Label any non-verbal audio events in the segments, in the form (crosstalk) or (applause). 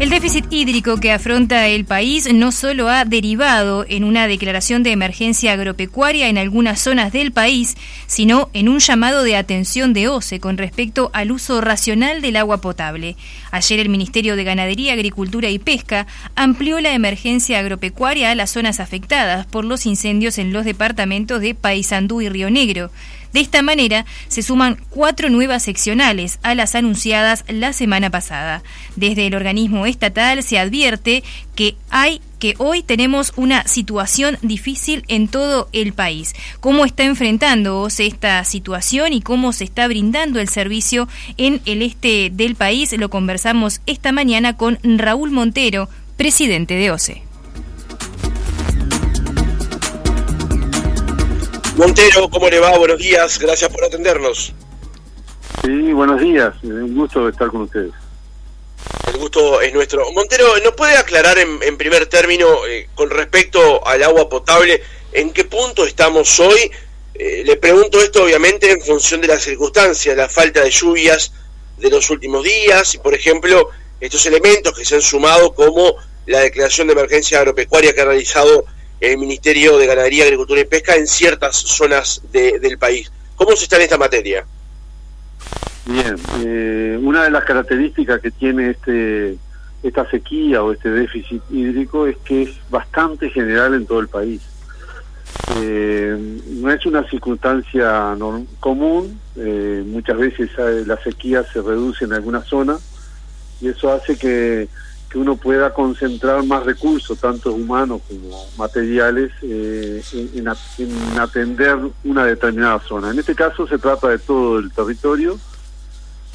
El déficit hídrico que afronta el país no solo ha derivado en una declaración de emergencia agropecuaria en algunas zonas del país, sino en un llamado de atención de OCE con respecto al uso racional del agua potable. Ayer el Ministerio de Ganadería, Agricultura y Pesca amplió la emergencia agropecuaria a las zonas afectadas por los incendios en los departamentos de Paysandú y Río Negro. De esta manera, se suman cuatro nuevas seccionales a las anunciadas la semana pasada. Desde el organismo estatal se advierte que hay que hoy tenemos una situación difícil en todo el país. ¿Cómo está enfrentando esta situación y cómo se está brindando el servicio en el este del país? Lo conversamos esta mañana con Raúl Montero, presidente de OCE. Montero, ¿cómo le va? Buenos días, gracias por atendernos. Sí, buenos días, un gusto estar con ustedes. El gusto es nuestro. Montero, ¿nos puede aclarar en, primer término eh, con respecto al agua potable en qué punto estamos hoy? Eh, le pregunto esto obviamente en función de las circunstancias, la falta de lluvias de los últimos días y, por ejemplo, estos elementos que se han sumado como la declaración de emergencia agropecuaria que ha realizado el Ministerio de Ganadería, Agricultura y Pesca en ciertas zonas del país. ¿Cómo se está en esta materia? Bien, eh, una de las características que tiene este esta sequía o este déficit hídrico es que es bastante general en todo el país. Eh, no es una circunstancia común, eh, muchas veces la sequía se reduce en alguna zona y eso hace que que uno pueda concentrar más recursos, tanto humanos como materiales, eh, en, atender una determinada zona. En este caso se trata de todo el territorio,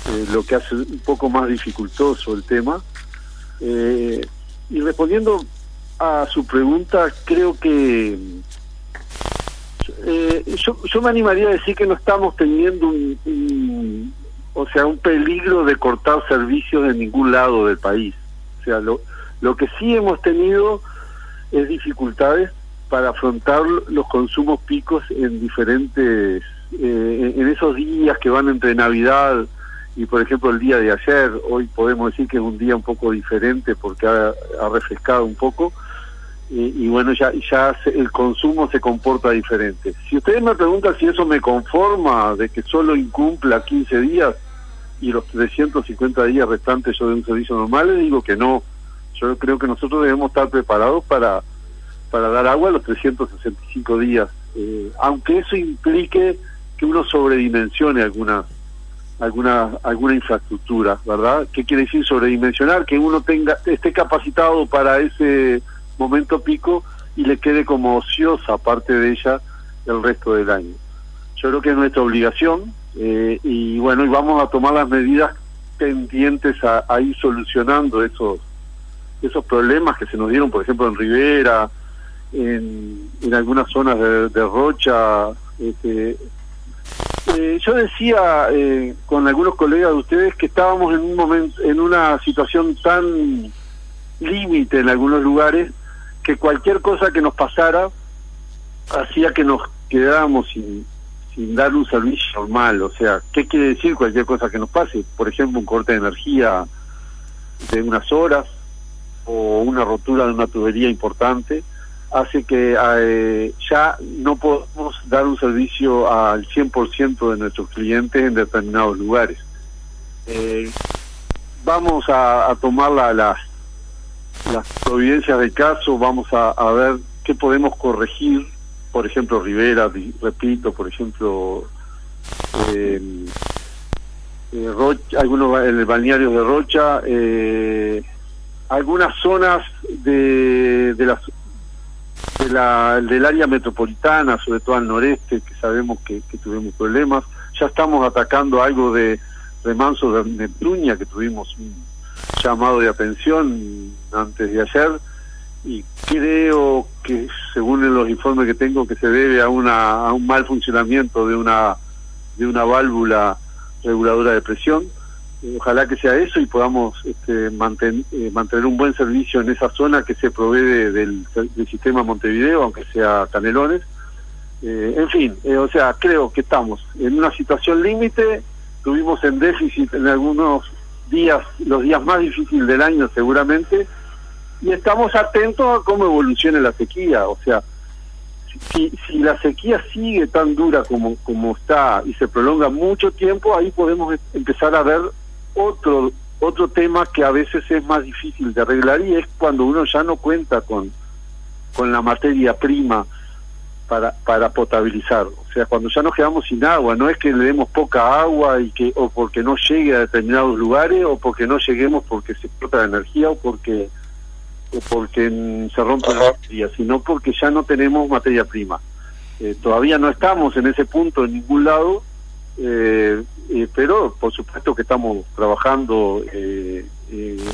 eh, lo que hace un poco más dificultoso el tema. Eh, y respondiendo a su pregunta, creo que yo, me animaría a decir que no estamos teniendo un, o sea, un peligro de cortar servicios en ningún lado del país sea, lo, lo que sí hemos tenido es dificultades para afrontar los consumos picos en diferentes, eh, en esos días que van entre Navidad y por ejemplo el día de ayer, hoy podemos decir que es un día un poco diferente porque ha, refrescado un poco y, bueno, ya, ya el consumo se comporta diferente. Si ustedes me preguntan si eso me conforma de que solo incumpla 15 días, y los 350 días restantes yo de un servicio normal, les digo que no. Yo creo que nosotros debemos estar preparados para, para dar agua los 365 días, eh, aunque eso implique que uno sobredimensione alguna alguna alguna infraestructura, ¿verdad? ¿Qué quiere decir sobredimensionar? Que uno tenga esté capacitado para ese momento pico y le quede como ociosa parte de ella el resto del año. Yo creo que es nuestra obligación eh, y bueno, y vamos a tomar las medidas pendientes a, ir solucionando esos esos problemas que se nos dieron, por ejemplo, en Rivera, en, en algunas zonas de, Rocha. Este, eh, yo decía eh, con algunos colegas de ustedes que estábamos en un momento, en una situación tan límite en algunos lugares que cualquier cosa que nos pasara hacía que nos quedáramos sin, sin dar un servicio normal. O sea, ¿qué quiere decir cualquier cosa que nos pase? Por ejemplo, un corte de energía de unas horas o una rotura de una tubería importante hace que eh, ya no podemos dar un servicio al 100% de nuestros clientes en determinados lugares. Eh, vamos a, tomar las, las providencias del caso, vamos a, a ver qué podemos corregir por ejemplo, Rivera, repito, por ejemplo, eh, eh, Rocha, algunos en el balneario de Rocha, eh, algunas zonas de, de, las, de la, del área metropolitana, sobre todo al noreste, que sabemos que, que tuvimos problemas. Ya estamos atacando algo de remanso de Neptunia, que tuvimos un llamado de atención antes de ayer y creo que según los informes que tengo que se debe a una a un mal funcionamiento de una de una válvula reguladora de presión. Eh, ojalá que sea eso y podamos este, eh, mantener un buen servicio en esa zona que se provee del, sistema Montevideo aunque sea Canelones. Eh, en fin o sea creo que estamos en una situación límite. Tuvimos en déficit en algunos días, los días más difíciles del año seguramente, y estamos atentos a cómo evolucione la sequía. O sea, si, si la sequía sigue tan dura como, como está y se prolonga mucho tiempo, ahí podemos em, empezar a ver otro otro tema que a veces es más difícil de arreglar y es cuando uno ya no cuenta con, con la materia prima para, para potabilizar. O sea, cuando ya nos quedamos sin agua, no es que le demos poca agua y que o porque no llegue a determinados lugares o porque no lleguemos porque se explota la energía o porque porque se rompe la energía, sino porque ya no tenemos materia prima. Eh, todavía no estamos en ese punto en ningún lado, eh, eh, pero por supuesto que estamos trabajando, eh, eh,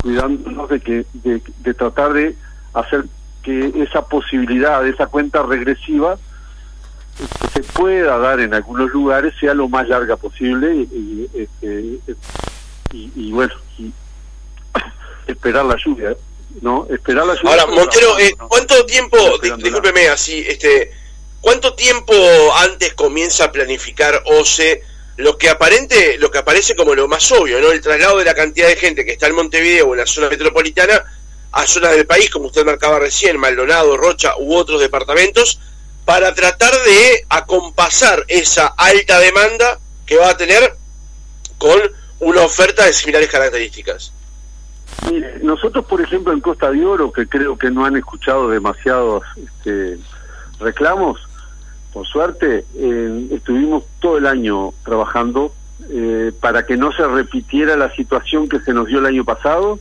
cuidándonos de, que, de, tratar de hacer que esa posibilidad, esa cuenta regresiva, que se pueda dar en algunos lugares sea lo más larga posible y, este, y, bueno, y (coughs) esperar la lluvia, ¿no? Esperar la. Ahora, Montero, ¿cuánto tiempo, discúlpeme así, este, cuánto tiempo antes comienza a planificar OCE lo que aparente, lo que aparece como lo más obvio, ¿no? El traslado de la cantidad de gente que está en Montevideo o en la zona metropolitana a zonas del país, como usted marcaba recién, Maldonado, Rocha u otros departamentos, para tratar de acompasar esa alta demanda que va a tener con una oferta de similares características. Mire, nosotros, por ejemplo, en Costa de Oro, que creo que no han escuchado demasiados este, reclamos, por suerte, eh, estuvimos todo el año trabajando eh, para que no se repitiera la situación que se nos dio el año pasado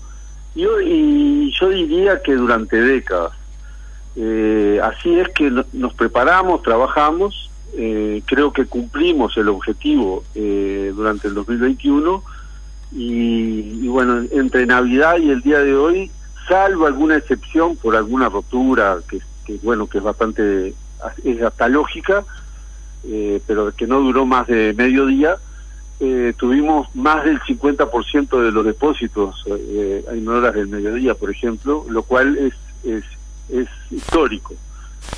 y, y yo diría que durante décadas. Eh, así es que nos preparamos, trabajamos, creo que cumplimos el objetivo durante el 2021 y, y bueno, entre Navidad y el día de hoy, salvo alguna excepción por alguna rotura que, bueno, que es bastante es hasta lógica, eh, pero que no duró más de medio día, eh, tuvimos más del 50% de los depósitos eh, en horas del mediodía, por ejemplo, lo cual es, es, es histórico.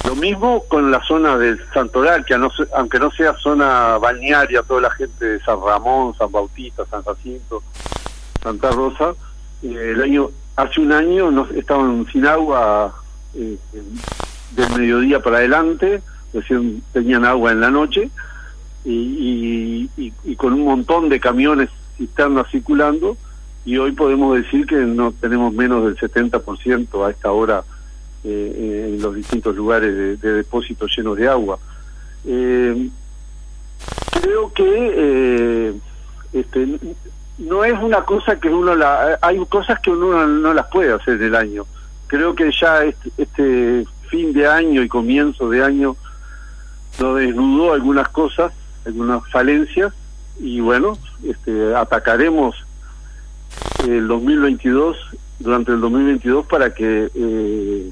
Lo mismo con la zona del Santoral, que aunque no sea zona balnearia, toda la gente de San Ramón, San Bautista, San Jacinto, Santa Rosa, eh, el año hace un año nos estaban sin agua eh, del mediodía para adelante, recién tenían agua en la noche, y, con un montón de camiones cisternas circulando, y hoy podemos decir que no tenemos menos del 70% a esta hora eh, en los distintos lugares de, depósitos llenos de agua. Eh, creo que eh, este, no es una cosa que uno la... Hay cosas que uno no las puede hacer del año. Creo que ya este, este fin de año y comienzo de año nos desnudó algunas cosas, algunas falencias, y bueno, este, atacaremos el 2022, durante el 2022, para que eh,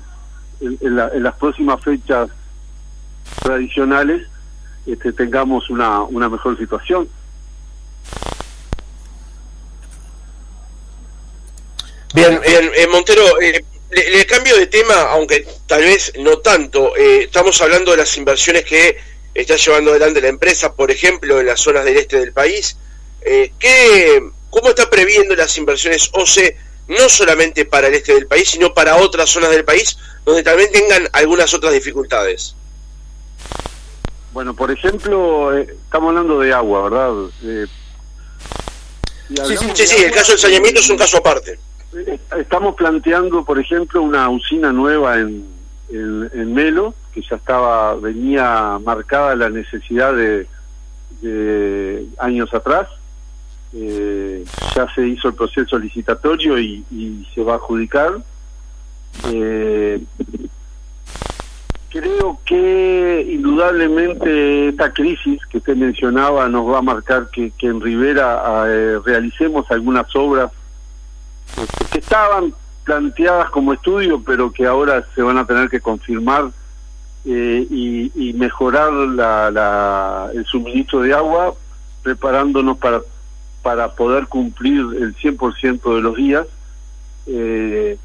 en, las próximas fechas tradicionales este, tengamos una, una mejor situación. Bien, eh, Montero, eh, le, cambio de tema, aunque tal vez no tanto. Eh, estamos hablando de las inversiones que está llevando adelante la empresa, por ejemplo, en las zonas del este del país. ¿qué, ¿Cómo está previendo las inversiones OCE, no solamente para el este del país, sino para otras zonas del país, donde también tengan algunas otras dificultades? Bueno, por ejemplo, eh, estamos hablando de agua, ¿verdad? Eh, sí, sí, sí, el caso del saneamiento es un caso aparte. Estamos planteando, por ejemplo, una usina nueva en, en, Melo, que ya estaba, venía marcada la necesidad de, años atrás. Eh, ya se hizo el proceso licitatorio y, se va a adjudicar. Eh, creo que indudablemente esta crisis que usted mencionaba nos va a marcar que, en Rivera eh, realicemos algunas obras que estaban planteadas como estudio, pero que ahora se van a tener que confirmar eh, y, mejorar la, el suministro de agua, preparándonos para, para poder cumplir el 100% de los días. Eh,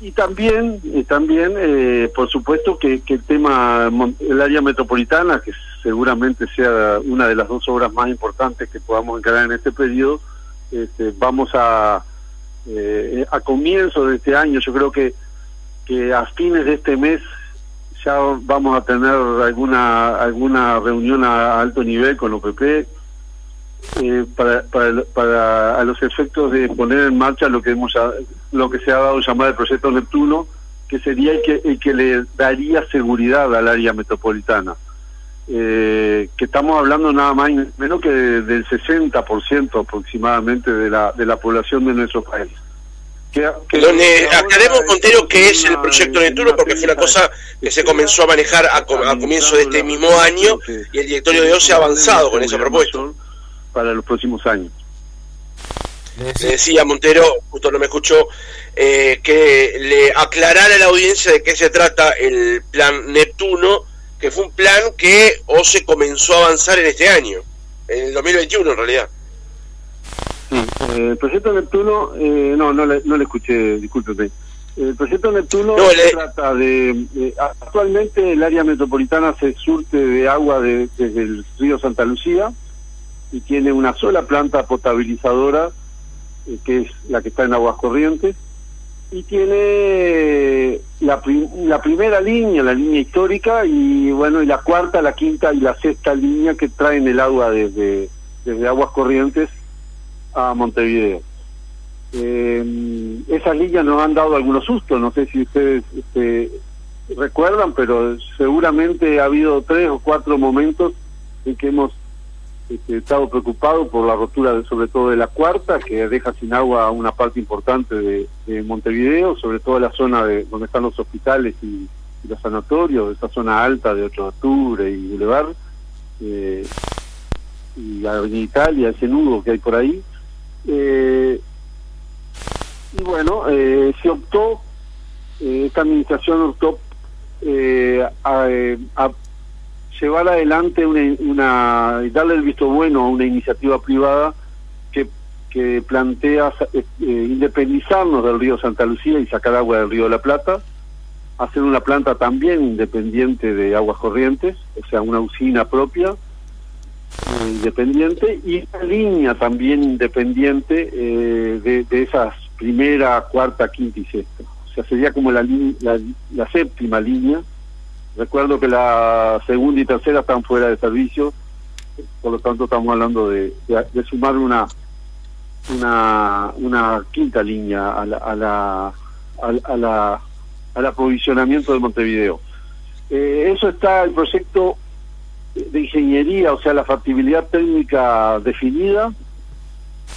y también, y también eh, por supuesto, que, el tema, el área metropolitana, que seguramente sea una de las dos obras más importantes que podamos encarar en este periodo, este, vamos a, eh, a comienzo de este año, yo creo que, que a fines de este mes ya vamos a tener alguna alguna reunión a alto nivel con OPP eh, para, para, para a los efectos de poner en marcha lo que hemos lo que se ha dado llamar el proyecto Neptuno, que sería el que, el que le daría seguridad al área metropolitana. Eh, que estamos hablando nada más menos que del 60% aproximadamente de la, de la población de nuestro país. Que, Donde aclaremos, Montero, que es el proyecto Neptuno, porque fue una cosa que se comenzó a manejar a, a comienzo de este mismo año y el directorio de OCE ha avanzado con esa propuesta para los próximos años. Le decía Montero, justo no me escuchó, eh, que le aclarara a la audiencia de qué se trata el plan Neptuno, que fue un plan que o se comenzó a avanzar en este año, en el 2021 en realidad. Sí, eh, el proyecto Neptuno, eh, no, no le, no le escuché, discúlpeme. El proyecto Neptuno se trata de, Actualmente el área metropolitana se surte de agua desde el río Santa Lucía, y tiene una sola planta potabilizadora, eh, que es la que está en Aguas Corrientes, y tiene la, la primera línea, la línea histórica, y bueno, y la cuarta, la quinta y la sexta línea que traen el agua desde, desde Aguas Corrientes a Montevideo. Eh, esas líneas nos han dado algunos sustos, no sé si ustedes este, recuerdan, pero seguramente ha habido tres o cuatro momentos en que hemos este, estado preocupado por la rotura sobre todo de la cuarta, que deja sin agua una parte importante de, Montevideo, sobre todo la zona de donde están los hospitales y, los sanatorios, esa zona alta de 8 de octubre y Boulevard, eh, y Avenida Italia, ese nudo que hay por ahí. Eh, y bueno, eh, se optó, eh, esta administración optó a, a llevar adelante una, una darle el visto bueno a una iniciativa privada que, que plantea eh, independizarnos del río Santa Lucía y sacar agua del río de la Plata, hacer una planta también independiente de aguas corrientes, o sea, una usina propia eh, independiente y una línea también independiente eh, de, de esas primera, cuarta, quinta y sexta. O sea, sería como la, la, la séptima línea Recuerdo que la segunda y tercera están fuera de servicio, por lo tanto estamos hablando de, sumar una, una una quinta línea a la, a la, a, la al aprovisionamiento de Montevideo. Eh, eso está el proyecto de ingeniería, o sea, la factibilidad técnica definida.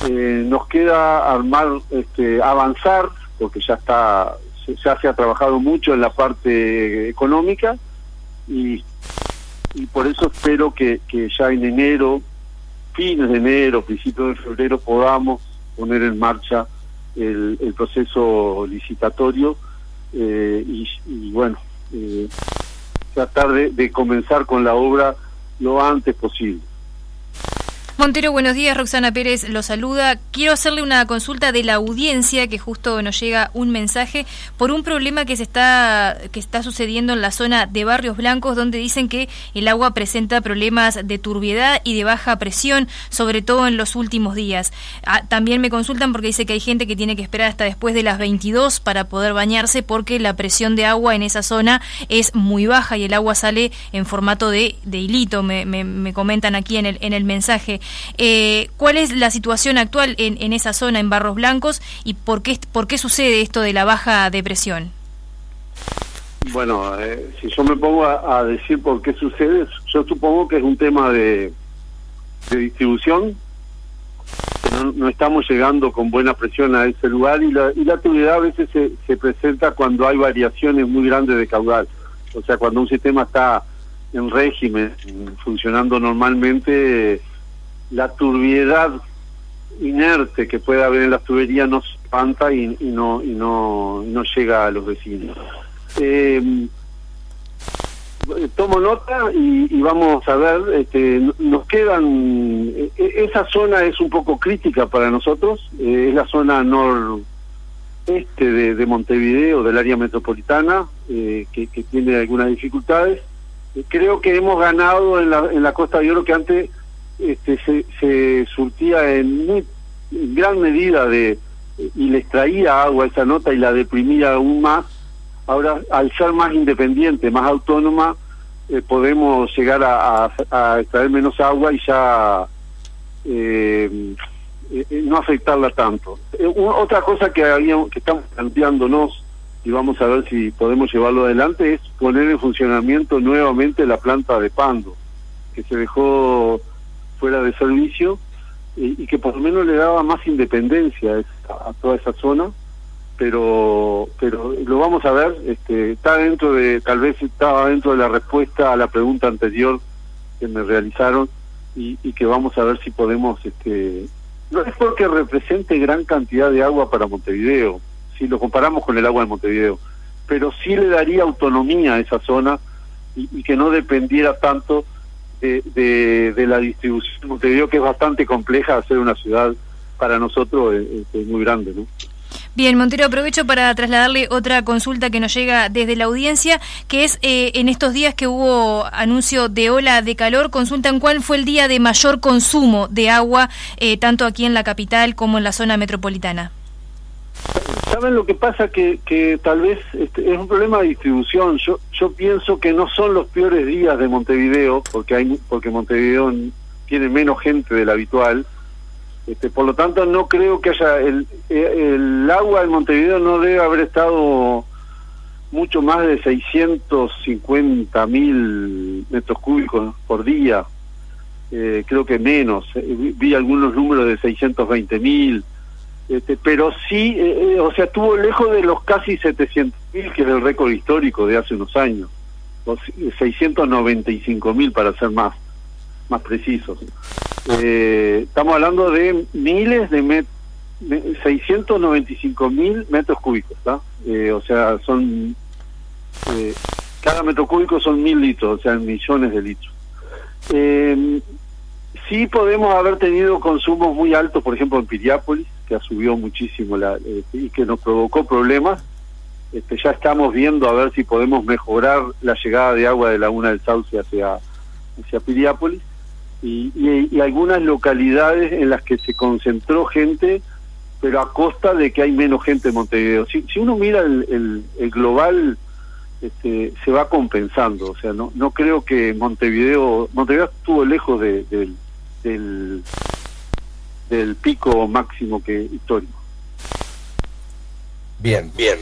Eh, nos queda armar, este, avanzar, porque ya está, ya se ha trabajado mucho en la parte económica y, y por eso espero que, que ya en enero, fines de enero, principios de febrero, podamos poner en marcha el, proceso licitatorio eh, y, bueno, eh, tratar de comenzar con la obra lo antes posible. Montero, buenos días. Roxana Pérez lo saluda. Quiero hacerle una consulta de la audiencia, que justo nos llega un mensaje por un problema que se está que está sucediendo en la zona de Barrios Blancos, donde dicen que el agua presenta problemas de turbiedad y de baja presión, sobre todo en los últimos días. Ah, también me consultan porque dice que hay gente que tiene que esperar hasta después de las 22 para poder bañarse porque la presión de agua en esa zona es muy baja y el agua sale en formato de, de hilito, me, me comentan aquí en el, en el mensaje. Eh, ¿Cuál es la situación actual en, en, esa zona, en Barros Blancos, y por qué, por qué sucede esto de la baja depresión? Bueno, eh, si yo me pongo a, decir por qué sucede, yo supongo que es un tema de, distribución. No, no, estamos llegando con buena presión a ese lugar y la, y la a veces se, se presenta cuando hay variaciones muy grandes de caudal. O sea, cuando un sistema está en régimen, funcionando normalmente, la turbiedad inerte que puede haber en las tuberías no se espanta y, no, y no, llega a los vecinos. Eh, tomo nota y, vamos a ver, este, nos quedan, e, e, esa zona es un poco crítica para nosotros, eh, es la zona nor, este de, Montevideo, del área metropolitana, eh, que, tiene algunas dificultades. Creo que hemos ganado en la, en la Costa de Oro, que antes este, se, se surtía en muy gran medida de y le extraía agua esa nota y la deprimía aún más. Ahora, al ser más independiente, más autónoma, eh, podemos llegar a, extraer menos agua y ya eh, eh, no afectarla tanto. otra cosa que, habíamos, que estamos planteándonos y vamos a ver si podemos llevarlo adelante es poner en funcionamiento nuevamente la planta de Pando, que se dejó fuera de servicio y, que por lo menos le daba más independencia a, toda esa zona pero pero lo vamos a ver este está dentro de tal vez estaba dentro de la respuesta a la pregunta anterior que me realizaron y, que vamos a ver si podemos este no es porque represente gran cantidad de agua para Montevideo si lo comparamos con el agua de Montevideo pero sí le daría autonomía a esa zona y que no dependiera tanto de, la distribución Montevideo, que es bastante compleja hacer una ciudad para nosotros es, muy grande, ¿no? Bien, Montero, aprovecho para trasladarle otra consulta que nos llega desde la audiencia, que es eh, en estos días que hubo anuncio de ola de calor, consultan cuál fue el día de mayor consumo de agua, eh, tanto aquí en la capital como en la zona metropolitana. ¿Saben lo que pasa? Que, que tal vez este, es un problema de distribución. Yo, yo pienso que no son los peores días de Montevideo, porque, hay, porque Montevideo tiene menos gente de la habitual. Este, por lo tanto, no creo que haya. El, el agua en Montevideo no debe haber estado mucho más de 650 mil metros cúbicos por día. Eh, creo que menos. Eh, vi algunos números de 620 mil. Este, pero sí, eh, eh, o sea, estuvo lejos de los casi 700.000, que es el récord histórico de hace unos años, o 695.000 para ser más, más precisos. Eh, estamos hablando de miles de metros, 695.000 metros cúbicos, o sea, son, cada metro cúbico son mil litros, o sea, millones de litros. sí podemos haber tenido consumos muy altos, por ejemplo, en Piriápolis, que subió muchísimo la, eh, y que nos provocó problemas. Este, ya estamos viendo a ver si podemos mejorar la llegada de agua de Laguna del Sauce hacia, hacia Piriápolis y, y, algunas localidades en las que se concentró gente, pero a costa de que hay menos gente en Montevideo. Si, si uno mira el, el, global, este, se va compensando. O sea, no, no creo que Montevideo, Montevideo estuvo lejos de, del del pico máximo que histórico. Bien. Bien.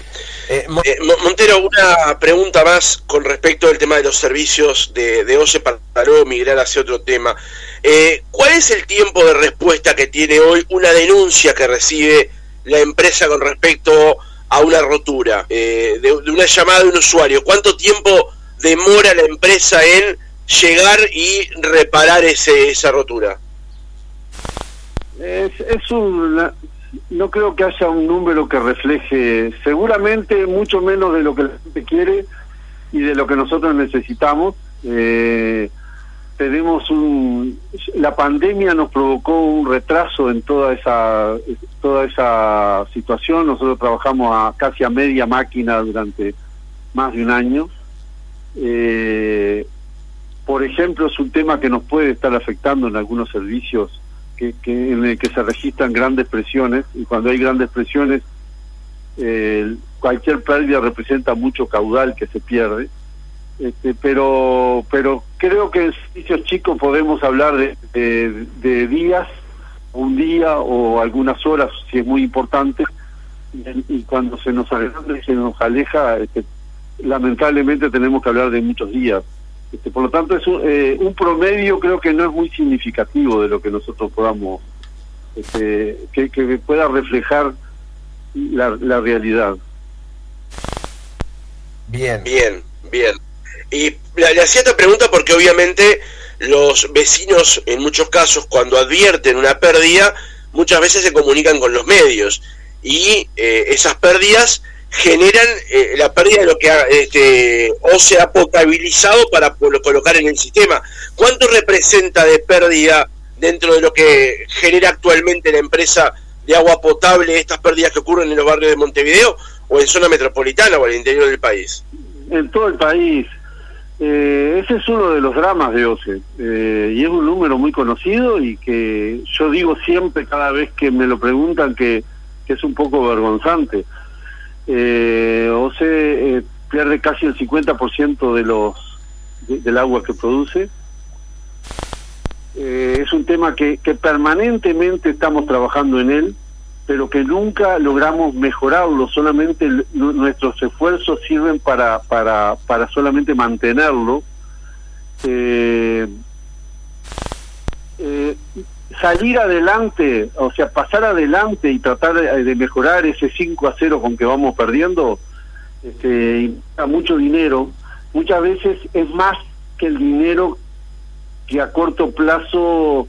Eh, eh, Montero, una pregunta más con respecto al tema de los servicios de, de OCE para luego migrar hacia otro tema. Eh, ¿Cuál es el tiempo de respuesta que tiene hoy una denuncia que recibe la empresa con respecto a una rotura de, de, una llamada de un usuario? ¿Cuánto tiempo demora la empresa en llegar y reparar ese, esa rotura? Es, es un, no creo que haya un número que refleje, seguramente mucho menos de lo que la gente quiere y de lo que nosotros necesitamos. Eh, tenemos un, la pandemia nos provocó un retraso en toda esa toda esa situación. Nosotros trabajamos a casi a media máquina durante más de un año. Eh, por ejemplo, es un tema que nos puede estar afectando en algunos servicios que, en el que se registran grandes presiones y cuando hay grandes presiones eh, cualquier pérdida representa mucho caudal que se pierde. Este, pero pero creo que en servicios chicos podemos hablar de, de, días un día o algunas horas si es muy importante y, cuando se nos se nos aleja este, lamentablemente tenemos que hablar de muchos días este, por lo tanto, es eh, un, promedio creo que no es muy significativo de lo que nosotros podamos, este, que, pueda reflejar la, realidad. Bien. Bien, bien. Y le, hacía esta pregunta porque obviamente los vecinos, en muchos casos, cuando advierten una pérdida, muchas veces se comunican con los medios. Y eh, esas pérdidas generan eh, la pérdida de lo que ha, este, o ha potabilizado para colocar en el sistema. ¿Cuánto representa de pérdida dentro de lo que genera actualmente la empresa de agua potable estas pérdidas que ocurren en los barrios de Montevideo o en zona metropolitana o al interior del país? En todo el país. Eh, ese es uno de los dramas de OCE eh, y es un número muy conocido y que yo digo siempre cada vez que me lo preguntan que, es un poco vergonzante. Eh, OCE eh, pierde casi el 50% de los del agua que produce. es un tema que, que permanentemente estamos trabajando en él pero que nunca logramos mejorarlo, solamente nuestros esfuerzos sirven para, para, para solamente mantenerlo. Eh, eh, salir adelante, o sea, pasar adelante y tratar de, mejorar ese 5 a 0 con que vamos perdiendo, este, mucho dinero. Muchas veces es más que el dinero que a corto plazo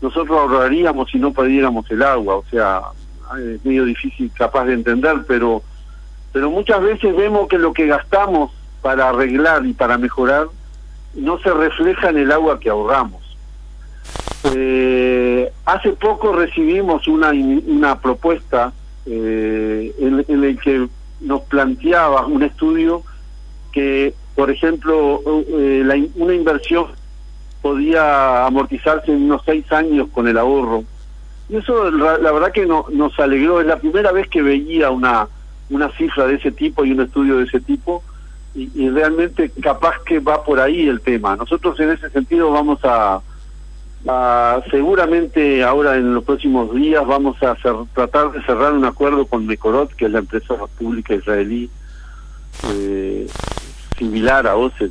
nosotros ahorraríamos si no perdiéramos el agua. O sea, es medio difícil capaz de entender, pero, pero muchas veces vemos que lo que gastamos para arreglar y para mejorar no se refleja en el agua que ahorramos. Eh, hace poco recibimos una, una propuesta eh, en, en el que nos planteaba un estudio que, por ejemplo, eh, la, una inversión podía amortizarse en unos seis años con el ahorro y eso la, verdad que no, nos alegró, es la primera vez que veía una, una cifra de ese tipo y un estudio de ese tipo y, realmente capaz que va por ahí el tema. Nosotros en ese sentido vamos a, seguramente ahora en los próximos días vamos a tratar de cerrar un acuerdo con Mekorot, que es la empresa pública israelí eh, similar a OCE,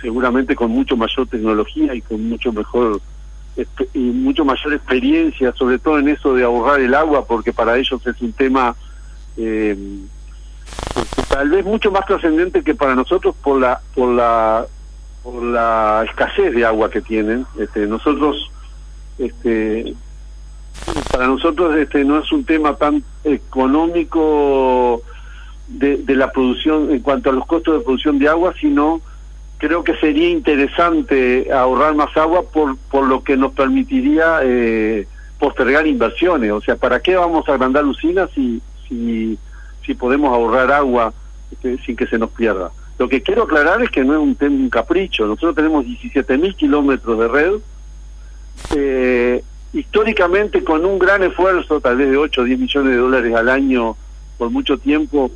seguramente con mucho mayor tecnología y con mucho mejor y mucho mayor experiencia, sobre todo en eso de ahorrar el agua, porque para ellos es un tema eh, tal vez mucho más trascendente que para nosotros por la por la por la escasez de agua que tienen. Este, nosotros, este, para nosotros este no es un tema tan económico de, de la producción en cuanto a los costos de producción de agua, sino creo que sería interesante ahorrar más agua por, por lo que nos permitiría eh, postergar inversiones. O sea, ¿para qué vamos a agrandar usinas si, si, si podemos ahorrar agua este, sin que se nos pierda? Lo que quiero aclarar es que no es un, un capricho. Nosotros tenemos 17.000 kilómetros de red. Eh, históricamente, con un gran esfuerzo, tal vez de 8 o 10 millones de dólares al año por mucho tiempo,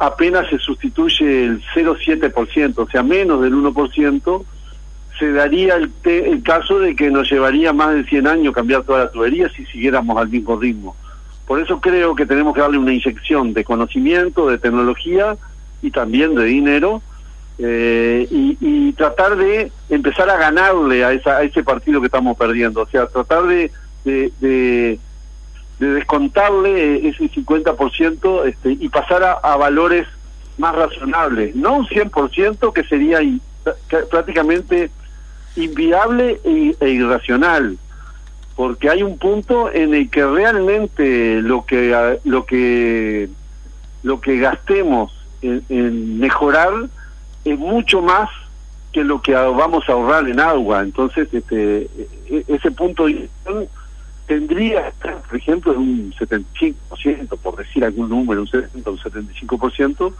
apenas se sustituye el 0,7%, o sea, menos del 1%, se daría el, el caso de que nos llevaría más de 100 años cambiar toda la tubería si siguiéramos al mismo ritmo. Por eso creo que tenemos que darle una inyección de conocimiento, de tecnología y también de dinero eh, y, tratar de empezar a ganarle a, esa, a ese partido que estamos perdiendo. O sea, tratar de, de de descontarle ese 50% este, y pasar a, valores más razonables, no un 100% que sería prácticamente inviable e, e, irracional, porque hay un punto en el que realmente lo que lo que lo que gastemos en, mejorar es mucho más que lo que vamos a ahorrar en agua, entonces este e, e, ese punto tendría por ejemplo, un 75%, por decir algún número, un 70 un 75%,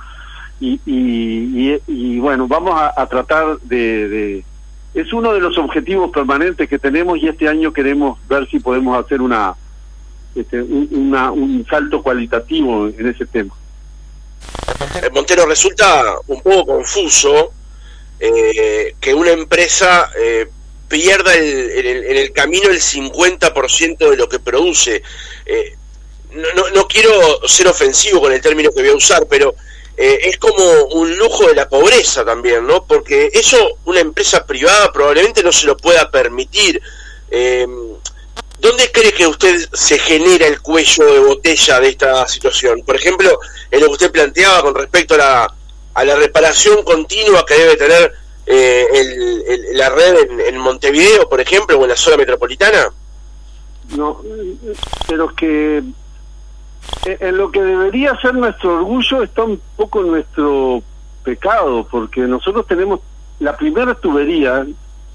y, y, y, bueno, vamos a, tratar de, Es uno de los objetivos permanentes que tenemos y este año queremos ver si podemos hacer una, este, un, salto cualitativo en ese tema. Eh, Montero, resulta un poco confuso eh, que una empresa eh, pierda el, en, el, camino el 50% de lo que produce. Eh, no, quiero ser ofensivo con el término que voy a usar, pero es como un lujo de la pobreza también, ¿no? Porque eso una empresa privada probablemente no se lo pueda permitir. ¿Dónde cree que usted se genera el cuello de botella de esta situación? Por ejemplo, en lo que usted planteaba con respecto a la, a la reparación continua que debe tener eh, el, la red en, Montevideo, por ejemplo, o en la zona metropolitana? No, pero que eh, en lo que debería ser nuestro orgullo está un poco nuestro pecado, porque nosotros tenemos la primera tubería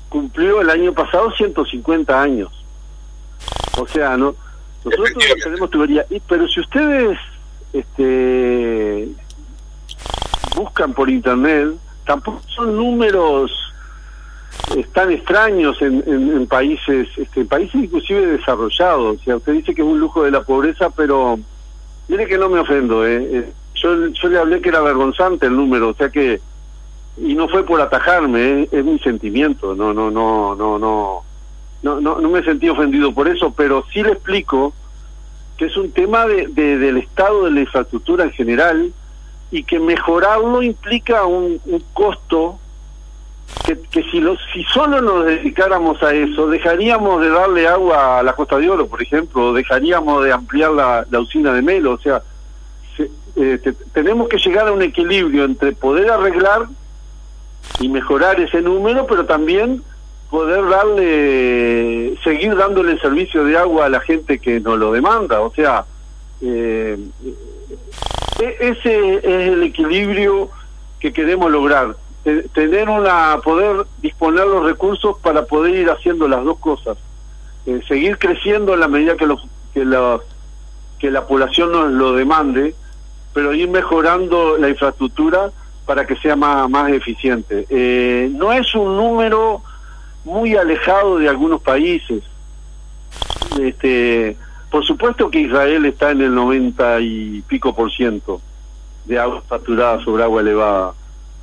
cumplió el año pasado 150 años. O sea, no Nosotros tenemos tubería, pero si ustedes este, buscan por internet, tampoco son números tan extraños en, en, países, este, países inclusive desarrollados. O sea, usted dice que es un lujo de la pobreza, pero mire que no me ofendo. ¿eh? eh yo, yo le hablé que era vergonzante el número, o sea que y no fue por atajarme, ¿eh? es mi sentimiento. No, no, no, no, no, no, no, no me sentí ofendido por eso, pero sí le explico que es un tema de, del estado de la infraestructura en general y que mejorarlo implica un, costo que, que si, los, si solo nos dedicáramos a eso, dejaríamos de darle agua a la Costa de Oro, por ejemplo, dejaríamos de ampliar la, la usina de Melo, o sea, eh, tenemos que llegar a un equilibrio entre poder arreglar y mejorar ese número, pero también poder darle, seguir dándole servicio de agua a la gente que nos lo demanda, o sea, eh, e-, ese es el equilibrio que queremos lograr tener una poder disponer los recursos para poder ir haciendo las dos cosas eh, seguir creciendo en la medida que los que la que la población nos lo demande pero ir mejorando la infraestructura para que sea más más eficiente. Eh, no es un número muy alejado de algunos países este por supuesto que Israel está en el 90 y pico por ciento de agua saturada sobre agua elevada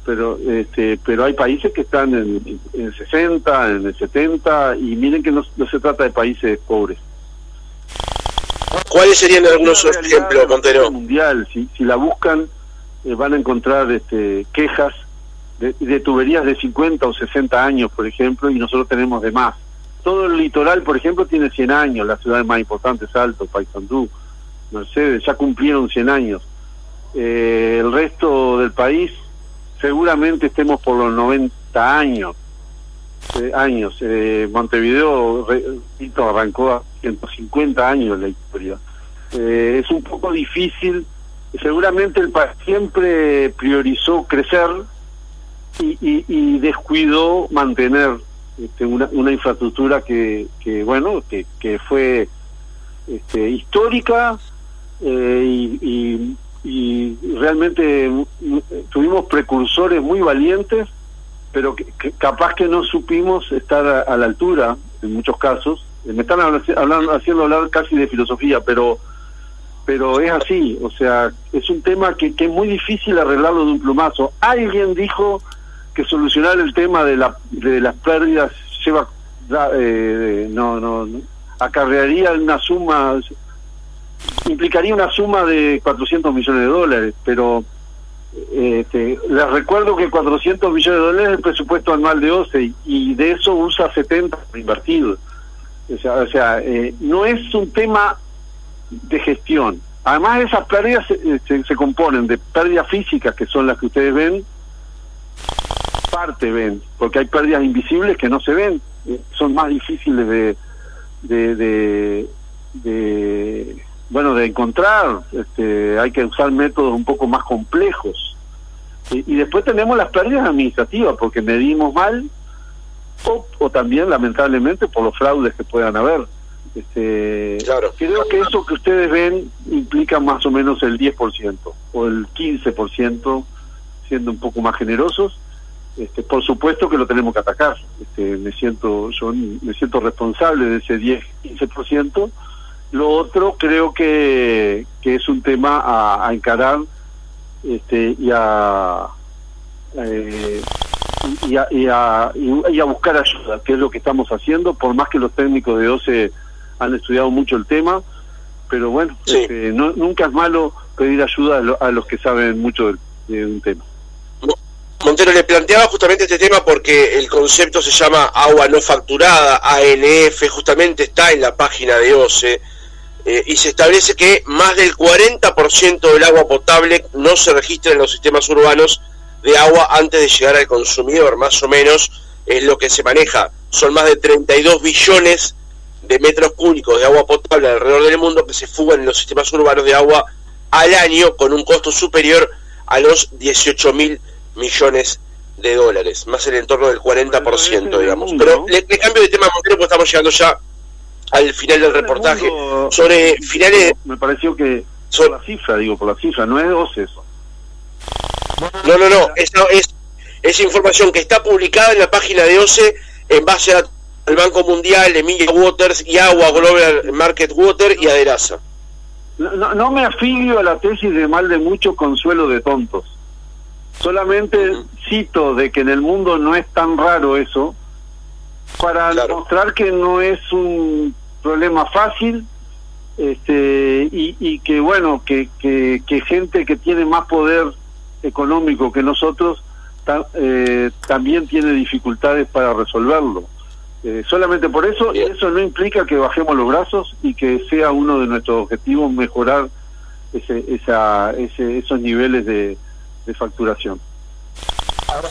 pero este pero hay países que están en, el 60, en el 70 y miren que no, se trata de países pobres. ¿Cuáles serían algunos ejemplos, Montero? Mundial, si, si la buscan eh, van a encontrar este, quejas de, tuberías de 50 o 60 años, por ejemplo, y nosotros tenemos de más. Todo el litoral, por ejemplo, tiene 100 años, las ciudades más importantes, Alto, Paysandú, Mercedes, ya cumplieron 100 años. Eh, el resto del país seguramente estemos por los 90 años. Eh, años. Eh, Montevideo arrancó a 150 años la historia. Eh, es un poco difícil. Seguramente el país siempre priorizó crecer y, y, descuidó mantener este, una, una, infraestructura que, que bueno, que, que fue este, histórica y, y y realmente mm, tuvimos precursores muy valientes, pero que, capaz que no supimos estar a, la altura en muchos casos. Me están hablando, haciendo hablar casi de filosofía, pero pero es así, o sea, es un tema que, que es muy difícil arreglarlo de un plumazo. Alguien dijo que solucionar el tema de, la, de las pérdidas lleva eh, no, no, acarrearía una suma implicaría una suma de 400 millones de dólares, pero este, les recuerdo que 400 millones de dólares es el presupuesto anual de OCE y de eso usa 70 invertido. O sea, o sea eh, no es un tema de gestión. Además, esas pérdidas se, se, componen de pérdidas físicas, que son las que ustedes ven, parte ven, porque hay pérdidas invisibles que no se ven, son más difíciles de, de, de bueno, de encontrar, este, hay que usar métodos un poco más complejos. Y, después tenemos las pérdidas administrativas, porque medimos mal, o, también, lamentablemente, por los fraudes que puedan haber. Este, claro. Creo que eso que ustedes ven implica más o menos el 10% o el 15%, siendo un poco más generosos. Este, por supuesto que lo tenemos que atacar. Este, me siento yo me siento responsable de ese 10-15%, lo otro creo que, que es un tema a, encarar este, y, a, eh, y, a, y, a, y, a, buscar ayuda, que es lo que estamos haciendo, por más que los técnicos de OCE han estudiado mucho el tema, pero bueno, este, no, nunca es malo pedir ayuda a, los que saben mucho de, un tema. Montero, le planteaba justamente este tema porque el concepto se llama agua no facturada, ANF, justamente está en la página de OCE eh, y se establece que más del 40% del agua potable no se registra en los sistemas urbanos de agua antes de llegar al consumidor, más o menos es lo que se maneja. Son más de 32 billones de metros cúbicos de agua potable alrededor del mundo que se fugan en los sistemas urbanos de agua al año con un costo superior a los 18 mil millones de dólares, más en el entorno del 40%, digamos. Pero le, cambio de tema, porque estamos llegando ya al final del reportaje sobre finales... Me pareció que... Por la cifra, digo, por la cifra, no es dos eso. No, no, no, esa es, es información que está publicada en la página de OCE en base al Banco Mundial, Emilia Waters y Agua Global Market Water y Aderaza. No, no, me afilio a la tesis de mal de mucho consuelo de tontos. Solamente cito de que en el mundo no es tan raro eso. Para demostrar que no es un problema fácil este y, y que bueno que, que, que gente que tiene más poder económico que nosotros eh, también tiene dificultades para resolverlo. Eh, solamente por eso, eso no implica que bajemos los brazos y que sea uno de nuestros objetivos mejorar ese, esa, ese, esos niveles de, facturación.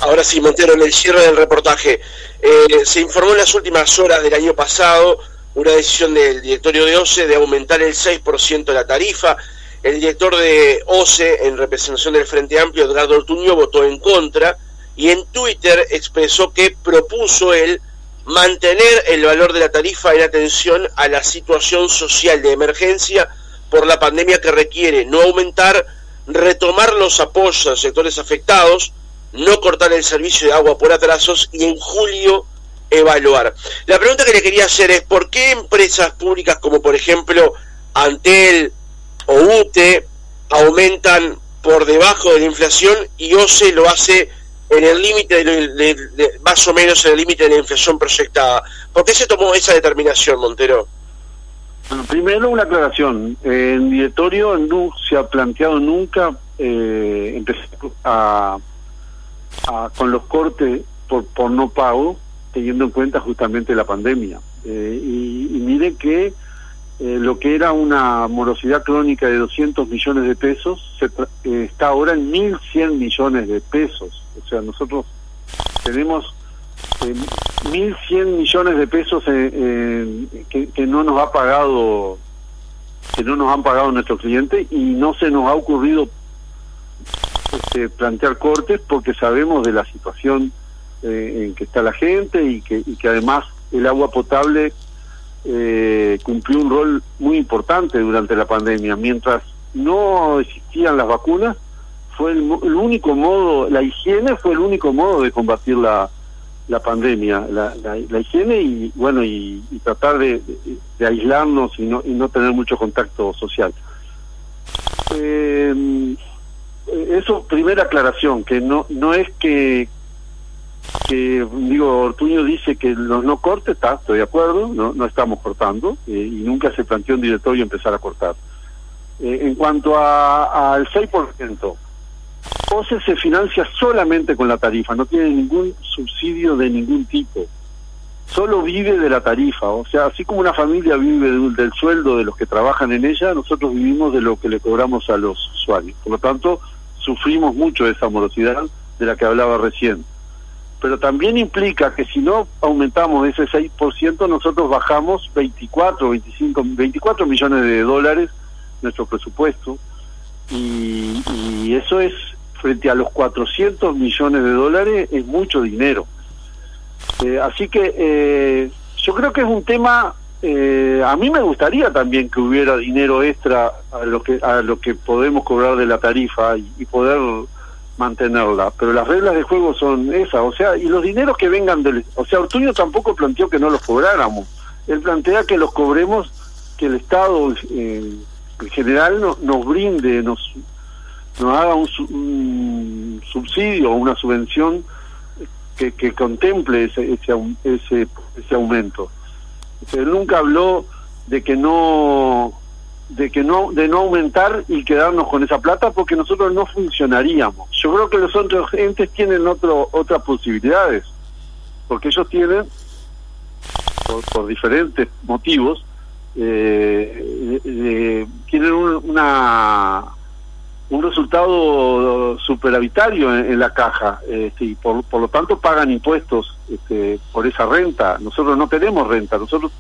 Ahora sí, Montero, en el cierre del reportaje, eh, se informó en las últimas horas del año pasado una decisión del directorio de OCE de aumentar el 6% la tarifa. El director de OCE, en representación del Frente Amplio, Edgardo Ortuño, votó en contra y en Twitter expresó que propuso él mantener el valor de la tarifa en atención a la situación social de emergencia por la pandemia que requiere no aumentar, retomar los apoyos a sectores afectados, no cortar el servicio de agua por atrasos y en julio evaluar. La pregunta que le quería hacer es, ¿por qué empresas públicas como por ejemplo Antel, o UTE aumentan por debajo de la inflación y OCE lo hace en el límite, más o menos en el límite de la inflación proyectada. ¿Por qué se tomó esa determinación, Montero? Bueno, primero una aclaración. En directorio no se ha planteado nunca eh, empezar a, con los cortes por, por no pago, teniendo en cuenta justamente la pandemia. Eh, y, y mire que eh, lo que era una morosidad crónica de 200 millones de pesos se eh, está ahora en 1.100 millones de pesos. O sea, nosotros tenemos eh, 1.100 millones de pesos que, que, no nos ha pagado que no nos han pagado nuestros clientes y no se nos ha ocurrido este, plantear cortes porque sabemos de la situación eh, en que está la gente y que, y que además el agua potable eh, cumplió un rol muy importante durante la pandemia. Mientras no existían las vacunas, fue el, único modo, la higiene fue el único modo de combatir la, la pandemia, la, la, higiene y bueno y, tratar de, de, aislarnos y no, y no tener mucho contacto social. Eh, eso, primera aclaración, que no no es que que digo Ortuño dice que los no corte está estoy de acuerdo no no estamos cortando eh, y nunca se planteó en directorio empezar a cortar eh, en cuanto a al 6% OCE se financia solamente con la tarifa no tiene ningún subsidio de ningún tipo. Solo vive de la tarifa o sea así como una familia vive del sueldo de los que trabajan en ella nosotros vivimos de lo que le cobramos a los usuarios. Por lo tanto sufrimos mucho esa morosidad de la que hablaba recién. Pero también implica que si no aumentamos ese 6%, nosotros bajamos 24, 25, 24 millones de dólares nuestro presupuesto. Y, eso es frente a los 400 millones de dólares es mucho dinero. Eh, así que eh, yo creo que es un tema eh, a mí me gustaría también que hubiera dinero extra a lo que a lo que podemos cobrar de la tarifa y poder mantenerla, pero las reglas de juego son esas, o sea, y los dineros que vengan del... O sea, Ortuño tampoco planteó que no los cobráramos, él plantea que los cobremos, que el Estado eh, en general nos brinde, nos, nos haga un, un subsidio o una subvención que, que contemple ese, ese, ese, ese aumento. Él nunca habló de que no de que no de no aumentar y quedarnos con esa plata porque nosotros no funcionaríamos. Yo creo que los otros entes tienen otro otras posibilidades porque ellos tienen por, diferentes motivos eh, tienen un, una un resultado superavitario en, la caja este, y por, por lo tanto pagan impuestos este, por esa renta. Nosotros no tenemos renta, nosotros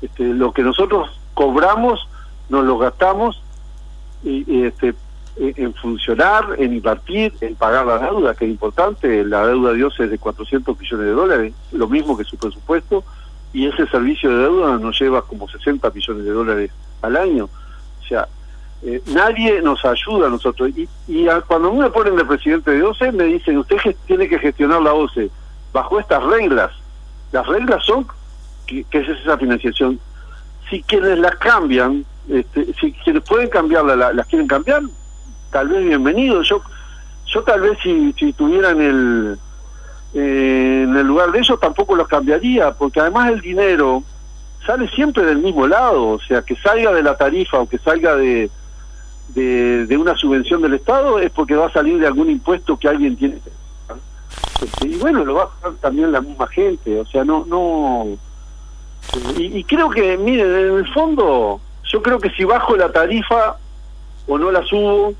este, lo que nosotros cobramos nos lo gastamos y, este, en funcionar, en invertir, en pagar la deuda, que es importante. La deuda de Dios es de 400 millones de dólares, lo mismo que su presupuesto, y ese servicio de deuda nos lleva como 60 millones de dólares al año. O sea, eh, nadie nos ayuda a nosotros. Y, y cuando me ponen de presidente de OCE, me dicen, usted tiene que gestionar la OCE bajo estas reglas. Las reglas son que, es esa financiación. Si quienes las cambian, este, si quienes pueden cambiarla, las quieren cambiar, tal vez bienvenido. Yo, yo tal vez si, si en el, eh, en el lugar de eso tampoco los cambiaría, porque además el dinero sale siempre del mismo lado, o sea, que salga de la tarifa o que salga de, de, una subvención del Estado es porque va a salir de algún impuesto que alguien tiene. Este, y bueno, lo va a pagar también la misma gente, o sea, no... no y, creo que, miren, en el fondo, yo creo que si bajo la tarifa o no la subo,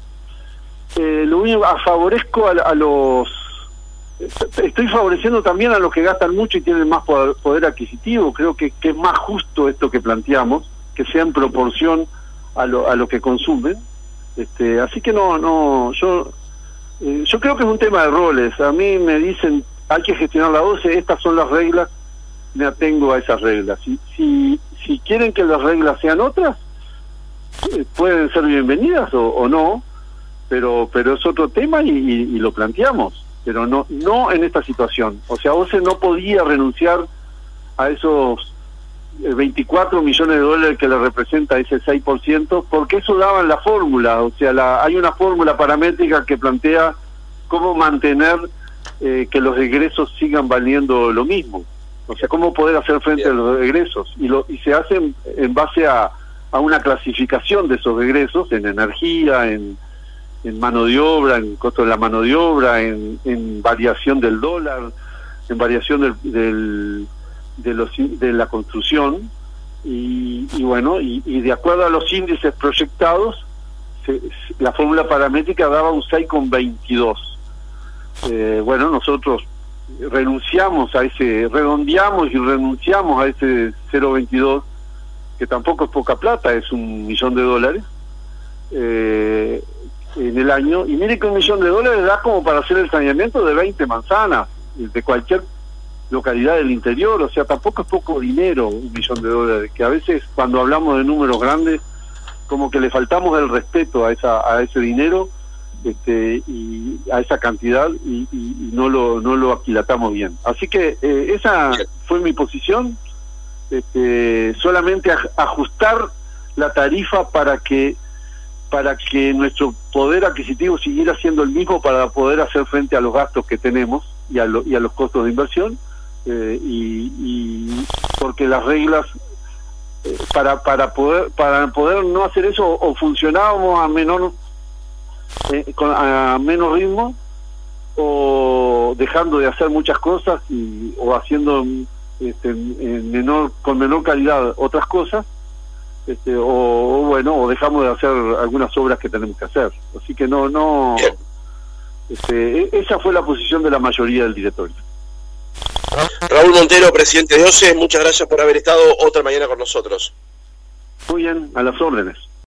eh, lo único, favorezco a los estoy favoreciendo también a los que gastan mucho y tienen más poder, adquisitivo. Creo que, es más justo esto que planteamos, que sea en proporción a lo, a lo que consumen. Este, así que no, no, yo, eh, yo creo que es un tema de roles. A mí me dicen, hay que gestionar la OCE, estas son las reglas, me atengo a esas reglas. Si, si, si quieren que las reglas sean otras, eh, pueden ser bienvenidas o, no, pero, pero es otro tema y lo planteamos pero no no en esta situación. O sea, OCE no podía renunciar a esos 24 eh, millones de dólares que le representa ese 6%, porque eso daba en la fórmula. O sea, la, hay una fórmula paramétrica que plantea cómo mantener eh, que los egresos sigan valiendo lo mismo. O sea, cómo poder hacer frente a los egresos. Y, lo, y se hace en, base a, una clasificación de esos egresos en energía, en en mano de obra, en costo de la mano de obra, en, en variación del dólar, en variación del, de, los, de la construcción. Y, bueno, y, de acuerdo a los índices proyectados, la fórmula paramétrica daba un 6,22. Eh, bueno, nosotros renunciamos a ese, redondeamos y renunciamos a ese 0,22, que tampoco es poca plata, es un millón de dólares. Eh, en el año, y mire que un millón de dólares da como para hacer el saneamiento de 20 manzanas, de cualquier localidad del interior, o sea, tampoco es poco dinero un millón de dólares, que a veces cuando hablamos de números grandes, como que le faltamos el respeto a, esa, a ese dinero este, y a esa cantidad y, no, lo, no lo aquilatamos bien. Así que eh, esa fue mi posición, este, solamente ajustar la tarifa para que para que nuestro poder adquisitivo siguiera siendo el mismo para poder hacer frente a los gastos que tenemos y a, y a los costos de inversión eh, y, porque las reglas eh, para para poder para poder no hacer eso o funcionábamos a menor eh, a menos ritmo o dejando de hacer muchas cosas y, o haciendo este, en menor con menor calidad otras cosas este, o, bueno, o dejamos de hacer algunas obras que tenemos que hacer. Así que no, no, este, e, esa fue la posición de la mayoría del directorio. Raúl Montero, presidente de OCE, muchas gracias por haber estado otra mañana con nosotros. Muy bien, a las órdenes.